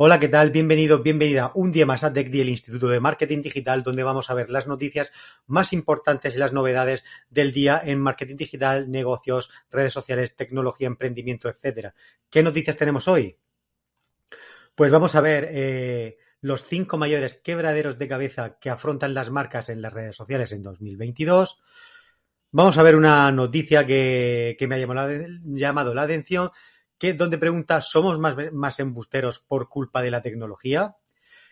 Hola, ¿qué tal? Bienvenido, bienvenida un día más a TechDi, el Instituto de Marketing Digital, donde vamos a ver las noticias más importantes y las novedades del día en marketing digital, negocios, redes sociales, tecnología, emprendimiento, etcétera. ¿Qué noticias tenemos hoy? Pues vamos a ver eh, los cinco mayores quebraderos de cabeza que afrontan las marcas en las redes sociales en 2022. Vamos a ver una noticia que, que me ha llamado la, llamado la atención donde pregunta, ¿somos más, más embusteros por culpa de la tecnología?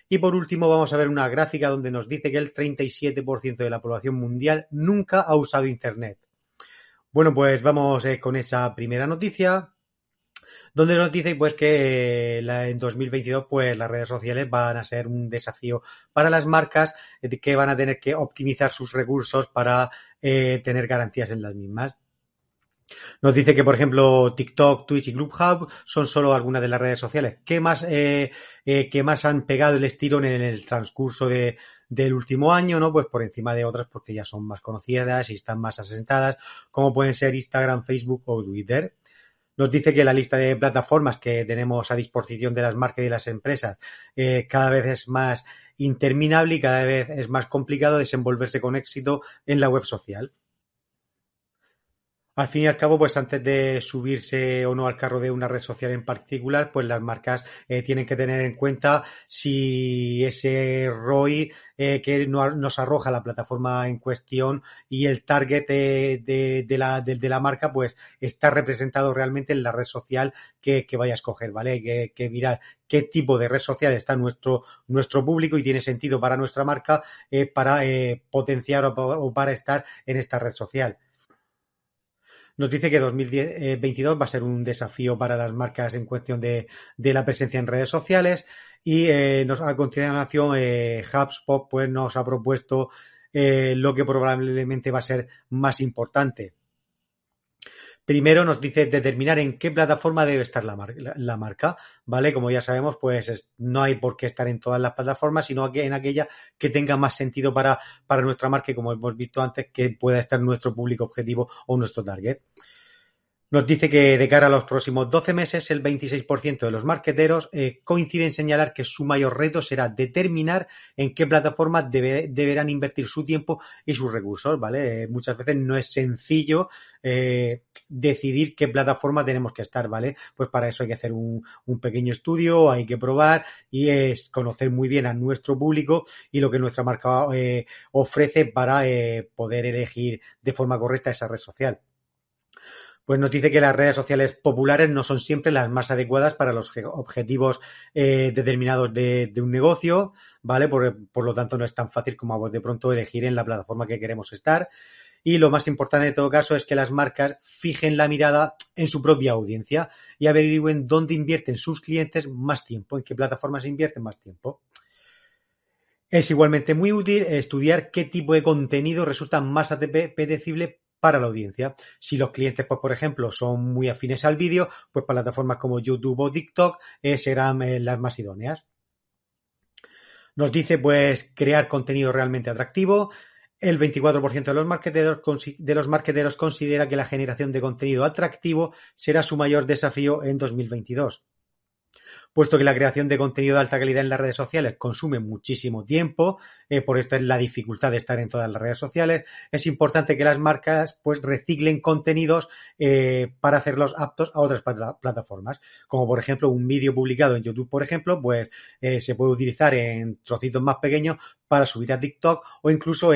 Y por último, vamos a ver una gráfica donde nos dice que el 37% de la población mundial nunca ha usado Internet. Bueno, pues vamos eh, con esa primera noticia, donde nos dice pues que eh, la, en 2022 pues las redes sociales van a ser un desafío para las marcas eh, que van a tener que optimizar sus recursos para eh, tener garantías en las mismas. Nos dice que, por ejemplo, TikTok, Twitch y Clubhouse son solo algunas de las redes sociales que más, eh, eh, que más han pegado el estirón en el transcurso de, del último año, ¿no? Pues por encima de otras porque ya son más conocidas y están más asentadas, como pueden ser Instagram, Facebook o Twitter. Nos dice que la lista de plataformas que tenemos a disposición de las marcas y de las empresas eh, cada vez es más interminable y cada vez es más complicado desenvolverse con éxito en la web social. Al fin y al cabo, pues antes de subirse o no al carro de una red social en particular, pues las marcas eh, tienen que tener en cuenta si ese ROI eh, que nos arroja la plataforma en cuestión y el target de, de, la, marca, pues está representado realmente en la red social que, vaya a escoger, ¿vale? Que, que, mirar qué tipo de red social está nuestro, público y tiene sentido para nuestra marca eh, para eh, potenciar o para estar en esta red social. Nos dice que 2022 va a ser un desafío para las marcas en cuestión de, de la presencia en redes sociales y eh, nos, a continuación eh, HubSpot pues, nos ha propuesto eh, lo que probablemente va a ser más importante. Primero nos dice determinar en qué plataforma debe estar la, la, marca, ¿vale? Como ya sabemos, pues es, no hay por qué estar en todas las plataformas, sino en aquella que tenga más sentido para, para nuestra marca, como hemos visto antes, que pueda estar nuestro público objetivo o nuestro target. Nos dice que de cara a los próximos 12 meses, el 26% de los marqueteros eh, coincide en señalar que su mayor reto será determinar en qué plataforma debe, deberán invertir su tiempo y sus recursos, ¿vale? Eh, muchas veces no es sencillo eh, decidir qué plataforma tenemos que estar, ¿vale? Pues para eso hay que hacer un, un pequeño estudio, hay que probar y es conocer muy bien a nuestro público y lo que nuestra marca eh, ofrece para poder elegir de forma correcta esa red social pues nos dice que las redes sociales populares no son siempre las más adecuadas para los objetivos eh, determinados de, un negocio, ¿vale? Por, lo tanto, no es tan fácil como de pronto elegir en la plataforma que queremos estar. Y lo más importante de todo caso es que las marcas fijen la mirada en su propia audiencia y averigüen dónde invierten sus clientes más tiempo, en qué plataformas invierten más tiempo. Es igualmente muy útil estudiar qué tipo de contenido resulta más apetecible para la audiencia. Si los clientes, pues, por ejemplo, son muy afines al vídeo, pues plataformas como YouTube o TikTok eh, serán eh, las más idóneas. Nos dice, pues, crear contenido realmente atractivo. El 24% de los, marketeros, de los marketeros considera que la generación de contenido atractivo será su mayor desafío en 2022 puesto que la creación de contenido de alta calidad en las redes sociales consume muchísimo tiempo, eh, por esto es la dificultad de estar en todas las redes sociales, es importante que las marcas pues reciclen contenidos eh, para hacerlos aptos a otras plataformas, como por ejemplo un vídeo publicado en YouTube, por ejemplo, pues eh, se puede utilizar en trocitos más pequeños para subir a TikTok o incluso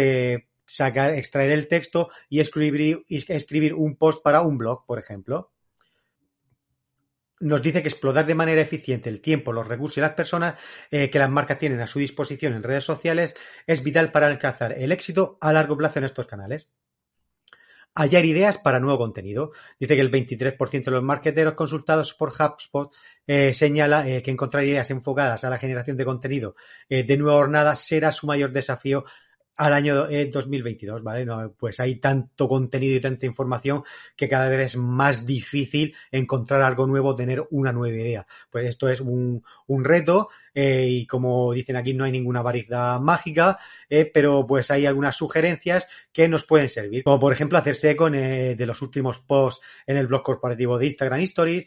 sacar, extraer el texto y escribir, y escribir un post para un blog, por ejemplo nos dice que explotar de manera eficiente el tiempo, los recursos y las personas eh, que las marcas tienen a su disposición en redes sociales es vital para alcanzar el éxito a largo plazo en estos canales. hallar ideas para nuevo contenido. Dice que el 23% de los marketeros consultados por HubSpot eh, señala eh, que encontrar ideas enfocadas a la generación de contenido de nueva jornada será su mayor desafío al año 2022, ¿vale? pues hay tanto contenido y tanta información que cada vez es más difícil encontrar algo nuevo, tener una nueva idea. Pues esto es un, reto y como dicen aquí no hay ninguna varita mágica, pero pues hay algunas sugerencias que nos pueden servir, como por ejemplo hacerse eco de los últimos posts en el blog corporativo de Instagram Stories,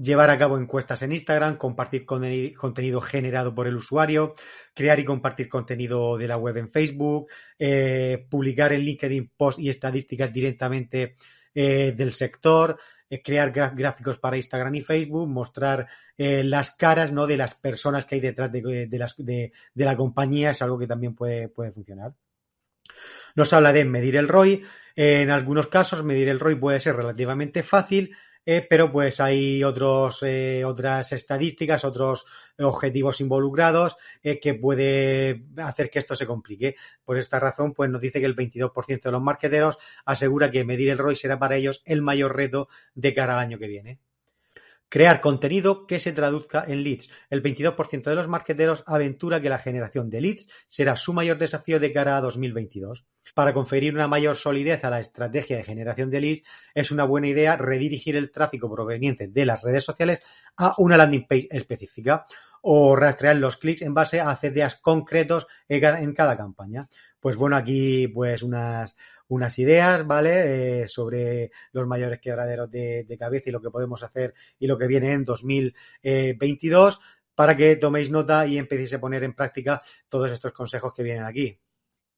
llevar a cabo encuestas en Instagram, compartir contenido generado por el usuario, crear y compartir contenido de la web en Facebook, eh, publicar en LinkedIn posts y estadísticas directamente eh, del sector, eh, crear gráficos para Instagram y Facebook, mostrar las caras ¿no? de las personas que hay detrás de, las, de, la compañía, es algo que también puede, puede funcionar. Nos habla de medir el ROI. En algunos casos, medir el ROI puede ser relativamente fácil, eh, pero pues hay otros, eh, otras estadísticas, otros objetivos involucrados eh, que puede hacer que esto se complique. Por esta razón, pues nos dice que el 22% de los marqueteros asegura que medir el ROI será para ellos el mayor reto de cara al año que viene. Crear contenido que se traduzca en leads. El 22% de los marketeros aventura que la generación de leads será su mayor desafío de cara a 2022. Para conferir una mayor solidez a la estrategia de generación de leads, es una buena idea redirigir el tráfico proveniente de las redes sociales a una landing page específica o rastrear los clics en base a CDAs concretos en cada campaña. Pues bueno, aquí pues unas, unas ideas, ¿vale? Eh, sobre los mayores quebraderos de, cabeza y lo que podemos hacer y lo que viene en 2022 para que toméis nota y empecéis a poner en práctica todos estos consejos que vienen aquí.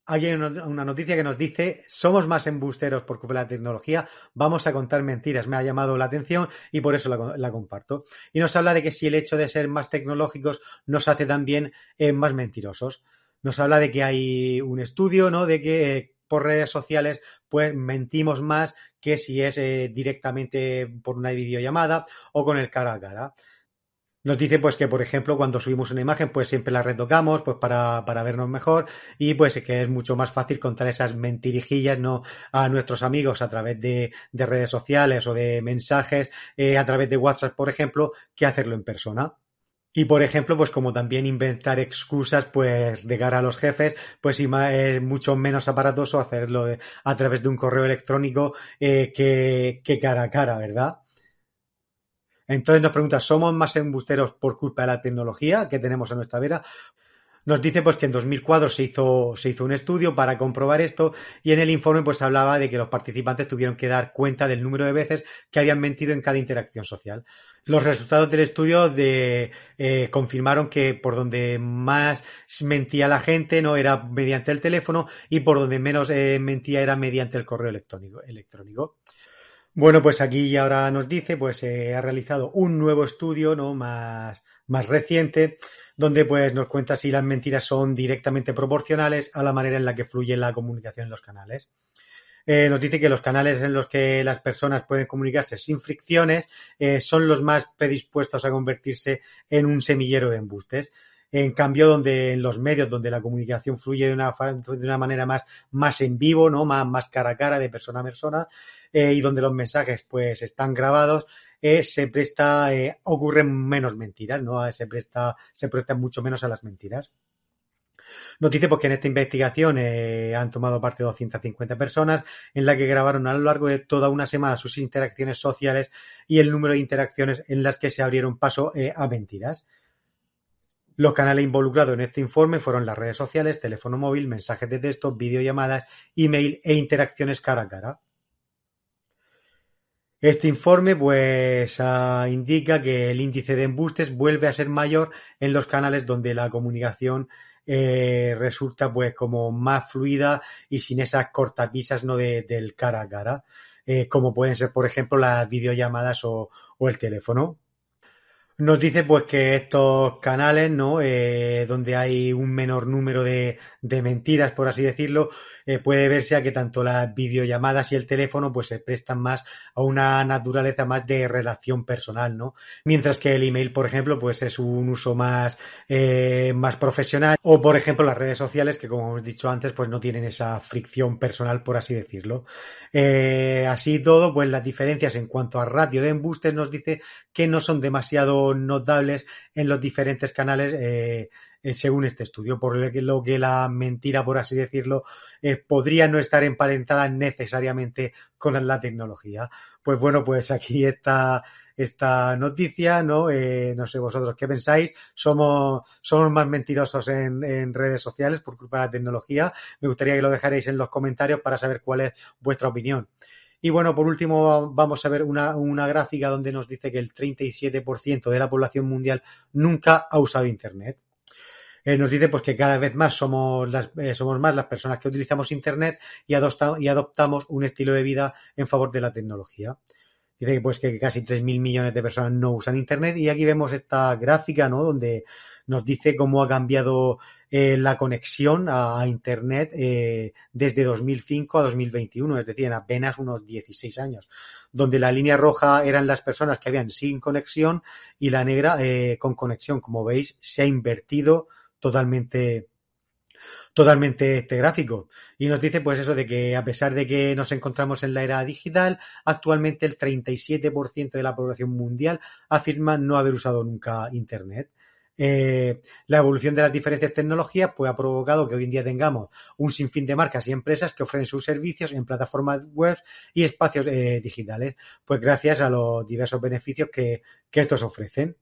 Hay una noticia que nos dice, somos más embusteros por culpa de la tecnología, vamos a contar mentiras. Me ha llamado la atención y por eso la, comparto. Y nos habla de que si el hecho de ser más tecnológicos nos hace también eh, más mentirosos. Nos habla de que hay un estudio, ¿no? De que eh, por redes sociales, pues mentimos más que si es eh, directamente por una videollamada o con el cara a cara. Nos dice pues que, por ejemplo, cuando subimos una imagen, pues siempre la retocamos, pues para, para vernos mejor, y pues que es mucho más fácil contar esas mentirijillas, ¿no? a nuestros amigos a través de, redes sociales o de mensajes, eh, a través de WhatsApp, por ejemplo, que hacerlo en persona. Y por ejemplo, pues como también inventar excusas, pues de cara a los jefes, pues es mucho menos aparatoso hacerlo a través de un correo electrónico eh, que, que, cara a cara, ¿verdad? Entonces nos pregunta, ¿somos más embusteros por culpa de la tecnología que tenemos a nuestra vera? Nos dice pues que en 2004 se hizo, se hizo un estudio para comprobar esto y en el informe pues hablaba de que los participantes tuvieron que dar cuenta del número de veces que habían mentido en cada interacción social. Los resultados del estudio eh, confirmaron que por donde más mentía la gente no era mediante el teléfono y por donde menos eh, mentía era mediante el correo electrónico. Bueno, pues aquí ahora nos dice, pues se ha realizado un nuevo estudio, ¿no? Más, más reciente, donde pues nos cuenta si las mentiras son directamente proporcionales a la manera en la que fluye la comunicación en los canales. Eh, nos dice que los canales en los que las personas pueden comunicarse sin fricciones eh, son los más predispuestos a convertirse en un semillero de embustes. En cambio, donde en los medios donde la comunicación fluye de una, de una manera más, más en vivo, ¿no? Más, más cara a cara, de persona a persona, eh, y donde los mensajes pues están grabados, eh, se presta, eh, ocurren menos mentiras, ¿no? Se presta, se presta mucho menos a las mentiras. Nos dice porque en esta investigación han tomado parte 250 personas en la que grabaron a lo largo de toda una semana sus interacciones sociales y el número de interacciones en las que se abrieron paso a mentiras. Los canales involucrados en este informe fueron las redes sociales, teléfono móvil, mensajes de texto, videollamadas, email e interacciones cara a cara. Este informe pues ah, indica que el índice de embustes vuelve a ser mayor en los canales donde la comunicación eh, resulta pues como más fluida y sin esas cortapisas no del cara a cara, eh, como pueden ser por ejemplo las videollamadas o el teléfono. Nos dice pues que estos canales, ¿no? Eh, donde hay un menor número de, de mentiras, por así decirlo, eh, puede verse a que tanto las videollamadas y el teléfono pues se prestan más a una naturaleza más de relación personal, ¿no? Mientras que el email, por ejemplo, pues es un uso más, eh, más profesional o, por ejemplo, las redes sociales que, como hemos dicho antes, pues no tienen esa fricción personal, por así decirlo. Eh, así todo, pues las diferencias en cuanto a ratio de embustes nos dice que no son demasiado notables en los diferentes canales eh, eh, según este estudio, por lo que la mentira, por así decirlo, eh, podría no estar emparentada necesariamente con la tecnología. Pues bueno, pues aquí está esta noticia, ¿no? No sé vosotros qué pensáis. Somos, somos más mentirosos en, en, redes sociales por culpa de la tecnología. Me gustaría que lo dejarais en los comentarios para saber cuál es vuestra opinión. Y bueno, por último, vamos a ver una, gráfica donde nos dice que el 37% de la población mundial nunca ha usado Internet. Eh, nos dice pues que cada vez más somos, las, eh, somos más las personas que utilizamos Internet y, y adoptamos un estilo de vida en favor de la tecnología. Dice pues que casi 3.000 millones de personas no usan Internet y aquí vemos esta gráfica, ¿no? Donde nos dice cómo ha cambiado eh, la conexión a, a Internet eh, desde 2005 a 2021, es decir, en apenas unos 16 años, donde la línea roja eran las personas que habían sin conexión y la negra eh, con conexión. Como veis, se ha invertido totalmente totalmente este gráfico. Y nos dice pues eso de que a pesar de que nos encontramos en la era digital, actualmente el 37% de la población mundial afirma no haber usado nunca Internet. Eh, la evolución de las diferentes tecnologías pues ha provocado que hoy en día tengamos un sinfín de marcas y empresas que ofrecen sus servicios en plataformas web y espacios eh, digitales, pues gracias a los diversos beneficios que, que estos ofrecen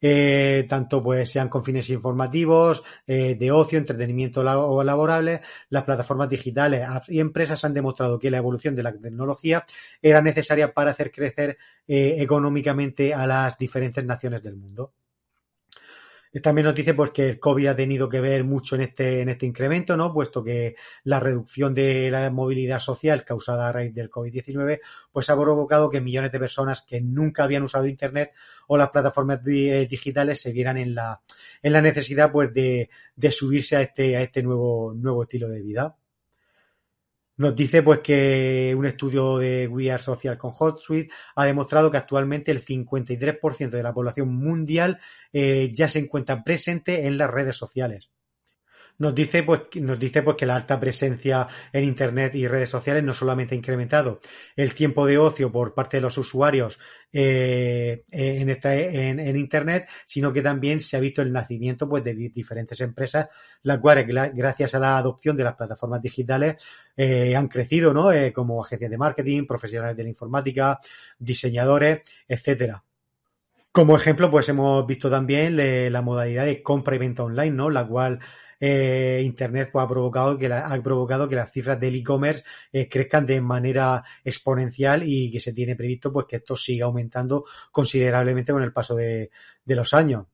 eh, tanto pues sean con fines informativos, de ocio, entretenimiento o laborable, las plataformas digitales y empresas han demostrado que la evolución de la tecnología era necesaria para hacer crecer económicamente a las diferentes naciones del mundo. También nos dice pues que el COVID ha tenido que ver mucho en este, en este incremento, ¿no? Puesto que la reducción de la movilidad social causada a raíz del COVID-19, pues ha provocado que millones de personas que nunca habían usado Internet o las plataformas eh, digitales se vieran en la, en la necesidad pues de, de subirse a este, a este nuevo, nuevo estilo de vida. Nos dice pues que un estudio de We Are Social con HotSuite ha demostrado que actualmente el 53% de la población mundial eh, ya se encuentra presente en las redes sociales nos dice pues nos dice pues que la alta presencia en internet y redes sociales no solamente ha incrementado el tiempo de ocio por parte de los usuarios eh, en, esta, en, internet sino que también se ha visto el nacimiento pues de diferentes empresas las cuales gracias a la adopción de las plataformas digitales eh, han crecido no eh, como agencias de marketing profesionales de la informática diseñadores etcétera como ejemplo, pues hemos visto también la modalidad de compra y venta online, ¿no? La cual eh, Internet pues, ha, provocado que la, ha provocado que las cifras del e-commerce eh, crezcan de manera exponencial y que se tiene previsto pues que esto siga aumentando considerablemente con el paso de, de los años.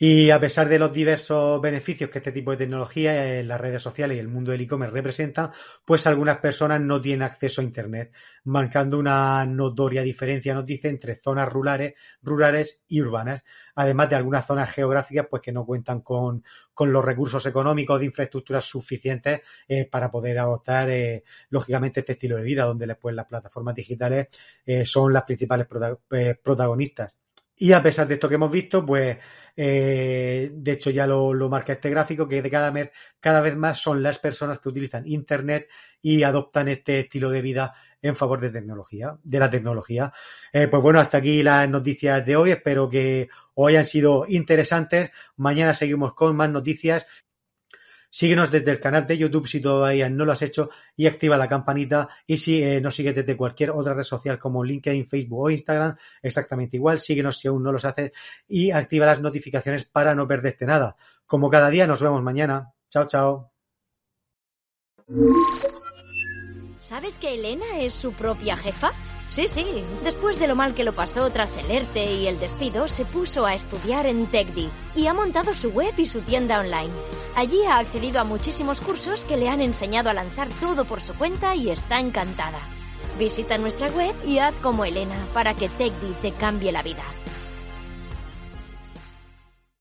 Y a pesar de los diversos beneficios que este tipo de tecnología las redes sociales y el mundo del e-commerce representan, pues algunas personas no tienen acceso a Internet, marcando una notoria diferencia, nos dice, entre zonas rurales, rurales y urbanas, además de algunas zonas geográficas pues que no cuentan con, con los recursos económicos de infraestructuras suficientes eh, para poder adoptar, eh, lógicamente, este estilo de vida, donde después las plataformas digitales eh, son las principales prota protagonistas. Y a pesar de esto que hemos visto, pues eh, de hecho ya lo, lo, marca este gráfico, que de cada vez, cada vez más son las personas que utilizan Internet y adoptan este estilo de vida en favor de tecnología, de la tecnología. Eh, pues bueno, hasta aquí las noticias de hoy. Espero que os hayan sido interesantes. Mañana seguimos con más noticias Síguenos desde el canal de YouTube si todavía no lo has hecho y activa la campanita. Y si eh, nos sigues desde cualquier otra red social como LinkedIn, Facebook o Instagram, exactamente igual. Síguenos si aún no los haces y activa las notificaciones para no perderte nada. Como cada día, nos vemos mañana. Chao, chao. ¿Sabes que Elena es su propia jefa? Sí, sí. Después de lo mal que lo pasó tras el ERTE y el despido, se puso a estudiar en TechDi y ha montado su web y su tienda online. Allí ha accedido a muchísimos cursos que le han enseñado a lanzar todo por su cuenta y está encantada. Visita nuestra web y haz como Elena para que TechDi te cambie la vida.